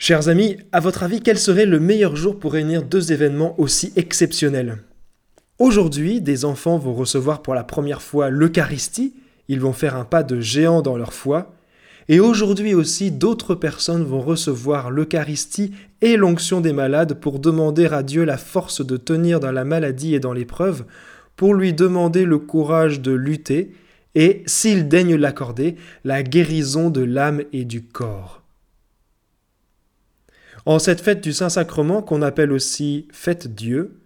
Chers amis, à votre avis, quel serait le meilleur jour pour réunir deux événements aussi exceptionnels? Aujourd'hui, des enfants vont recevoir pour la première fois l'Eucharistie, ils vont faire un pas de géant dans leur foi, et aujourd'hui aussi d'autres personnes vont recevoir l'Eucharistie et l'onction des malades pour demander à Dieu la force de tenir dans la maladie et dans l'épreuve, pour lui demander le courage de lutter, et, s'il daigne l'accorder, la guérison de l'âme et du corps. En cette fête du Saint-Sacrement qu'on appelle aussi fête Dieu,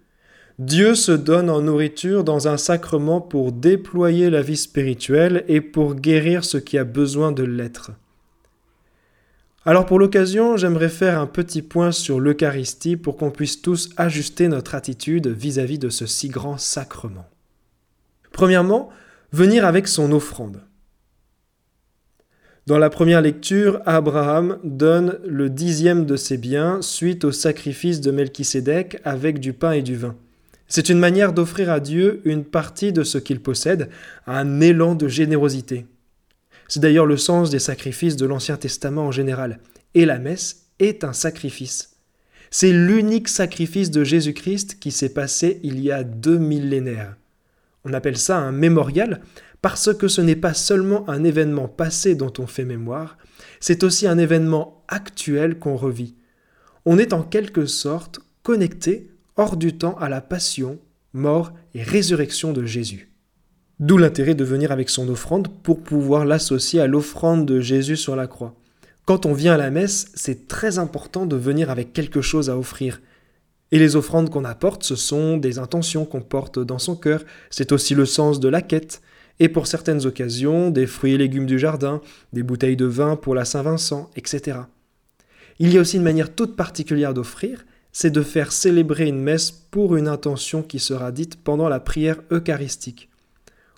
Dieu se donne en nourriture dans un sacrement pour déployer la vie spirituelle et pour guérir ce qui a besoin de l'être. Alors pour l'occasion, j'aimerais faire un petit point sur l'Eucharistie pour qu'on puisse tous ajuster notre attitude vis-à-vis de ce si grand sacrement. Premièrement, venir avec son offrande. Dans la première lecture, Abraham donne le dixième de ses biens suite au sacrifice de Melchisédek avec du pain et du vin. C'est une manière d'offrir à Dieu une partie de ce qu'il possède, un élan de générosité. C'est d'ailleurs le sens des sacrifices de l'Ancien Testament en général, et la messe est un sacrifice. C'est l'unique sacrifice de Jésus-Christ qui s'est passé il y a deux millénaires. On appelle ça un mémorial parce que ce n'est pas seulement un événement passé dont on fait mémoire, c'est aussi un événement actuel qu'on revit. On est en quelque sorte connecté hors du temps à la passion, mort et résurrection de Jésus. D'où l'intérêt de venir avec son offrande pour pouvoir l'associer à l'offrande de Jésus sur la croix. Quand on vient à la messe, c'est très important de venir avec quelque chose à offrir. Et les offrandes qu'on apporte, ce sont des intentions qu'on porte dans son cœur, c'est aussi le sens de la quête, et pour certaines occasions, des fruits et légumes du jardin, des bouteilles de vin pour la Saint-Vincent, etc. Il y a aussi une manière toute particulière d'offrir, c'est de faire célébrer une messe pour une intention qui sera dite pendant la prière eucharistique.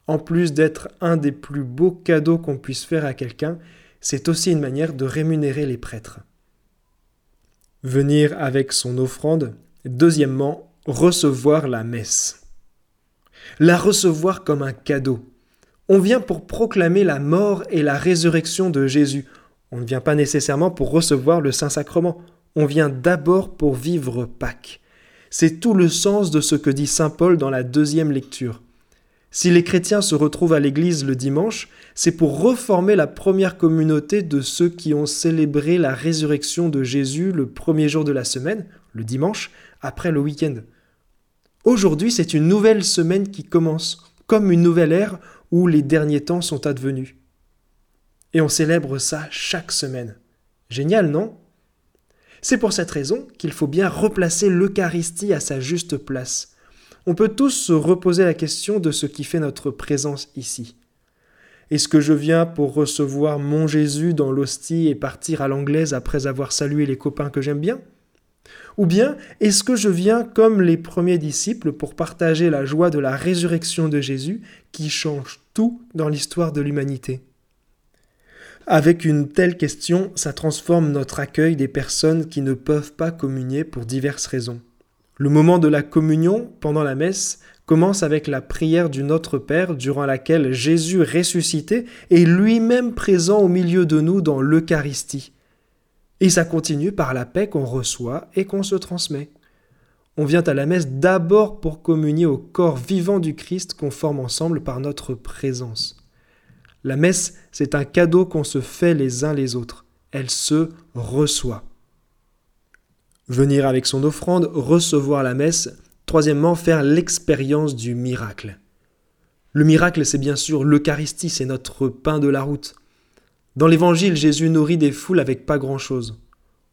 En plus d'être un des plus beaux cadeaux qu'on puisse faire à quelqu'un, c'est aussi une manière de rémunérer les prêtres. Venir avec son offrande. Deuxièmement, recevoir la messe. La recevoir comme un cadeau. On vient pour proclamer la mort et la résurrection de Jésus. On ne vient pas nécessairement pour recevoir le Saint-Sacrement. On vient d'abord pour vivre Pâques. C'est tout le sens de ce que dit Saint Paul dans la deuxième lecture. Si les chrétiens se retrouvent à l'église le dimanche, c'est pour reformer la première communauté de ceux qui ont célébré la résurrection de Jésus le premier jour de la semaine, le dimanche, après le week-end. Aujourd'hui, c'est une nouvelle semaine qui commence, comme une nouvelle ère où les derniers temps sont advenus. Et on célèbre ça chaque semaine. Génial, non? C'est pour cette raison qu'il faut bien replacer l'Eucharistie à sa juste place. On peut tous se reposer la question de ce qui fait notre présence ici. Est-ce que je viens pour recevoir mon Jésus dans l'hostie et partir à l'anglaise après avoir salué les copains que j'aime bien? Ou bien est-ce que je viens comme les premiers disciples pour partager la joie de la résurrection de Jésus qui change tout dans l'histoire de l'humanité? Avec une telle question, ça transforme notre accueil des personnes qui ne peuvent pas communier pour diverses raisons. Le moment de la communion, pendant la messe, commence avec la prière du Notre Père durant laquelle Jésus ressuscité est lui-même présent au milieu de nous dans l'Eucharistie. Et ça continue par la paix qu'on reçoit et qu'on se transmet. On vient à la messe d'abord pour communier au corps vivant du Christ qu'on forme ensemble par notre présence. La messe, c'est un cadeau qu'on se fait les uns les autres. Elle se reçoit. Venir avec son offrande, recevoir la messe, troisièmement, faire l'expérience du miracle. Le miracle, c'est bien sûr l'Eucharistie, c'est notre pain de la route. Dans l'Évangile, Jésus nourrit des foules avec pas grand-chose.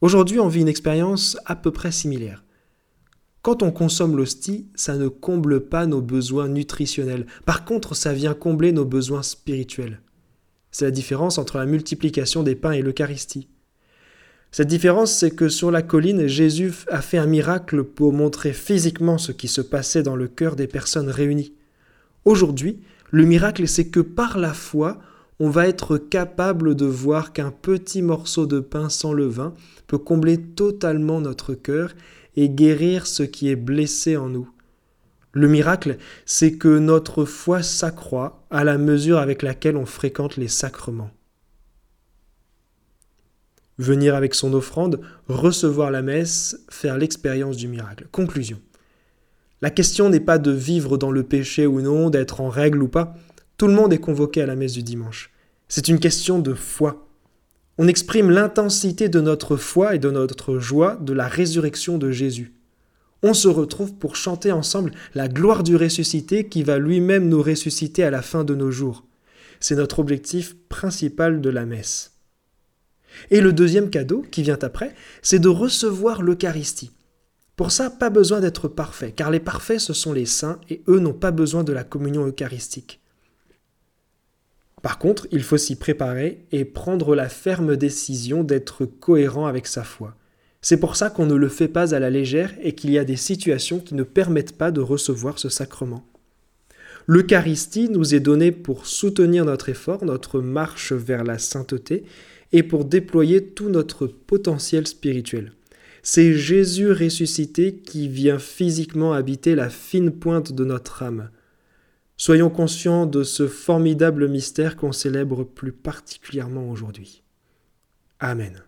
Aujourd'hui, on vit une expérience à peu près similaire. Quand on consomme l'hostie, ça ne comble pas nos besoins nutritionnels. Par contre, ça vient combler nos besoins spirituels. C'est la différence entre la multiplication des pains et l'Eucharistie. Cette différence, c'est que sur la colline, Jésus a fait un miracle pour montrer physiquement ce qui se passait dans le cœur des personnes réunies. Aujourd'hui, le miracle, c'est que par la foi, on va être capable de voir qu'un petit morceau de pain sans levain peut combler totalement notre cœur et guérir ce qui est blessé en nous. Le miracle, c'est que notre foi s'accroît à la mesure avec laquelle on fréquente les sacrements. venir avec son offrande, recevoir la messe, faire l'expérience du miracle. Conclusion. La question n'est pas de vivre dans le péché ou non, d'être en règle ou pas. Tout le monde est convoqué à la messe du dimanche. C'est une question de foi. On exprime l'intensité de notre foi et de notre joie de la résurrection de Jésus. On se retrouve pour chanter ensemble la gloire du ressuscité qui va lui-même nous ressusciter à la fin de nos jours. C'est notre objectif principal de la messe. Et le deuxième cadeau, qui vient après, c'est de recevoir l'Eucharistie. Pour ça, pas besoin d'être parfait, car les parfaits, ce sont les saints, et eux n'ont pas besoin de la communion eucharistique. Par contre, il faut s'y préparer et prendre la ferme décision d'être cohérent avec sa foi. C'est pour ça qu'on ne le fait pas à la légère et qu'il y a des situations qui ne permettent pas de recevoir ce sacrement. L'Eucharistie nous est donnée pour soutenir notre effort, notre marche vers la sainteté, et pour déployer tout notre potentiel spirituel. C'est Jésus ressuscité qui vient physiquement habiter la fine pointe de notre âme. Soyons conscients de ce formidable mystère qu'on célèbre plus particulièrement aujourd'hui. Amen.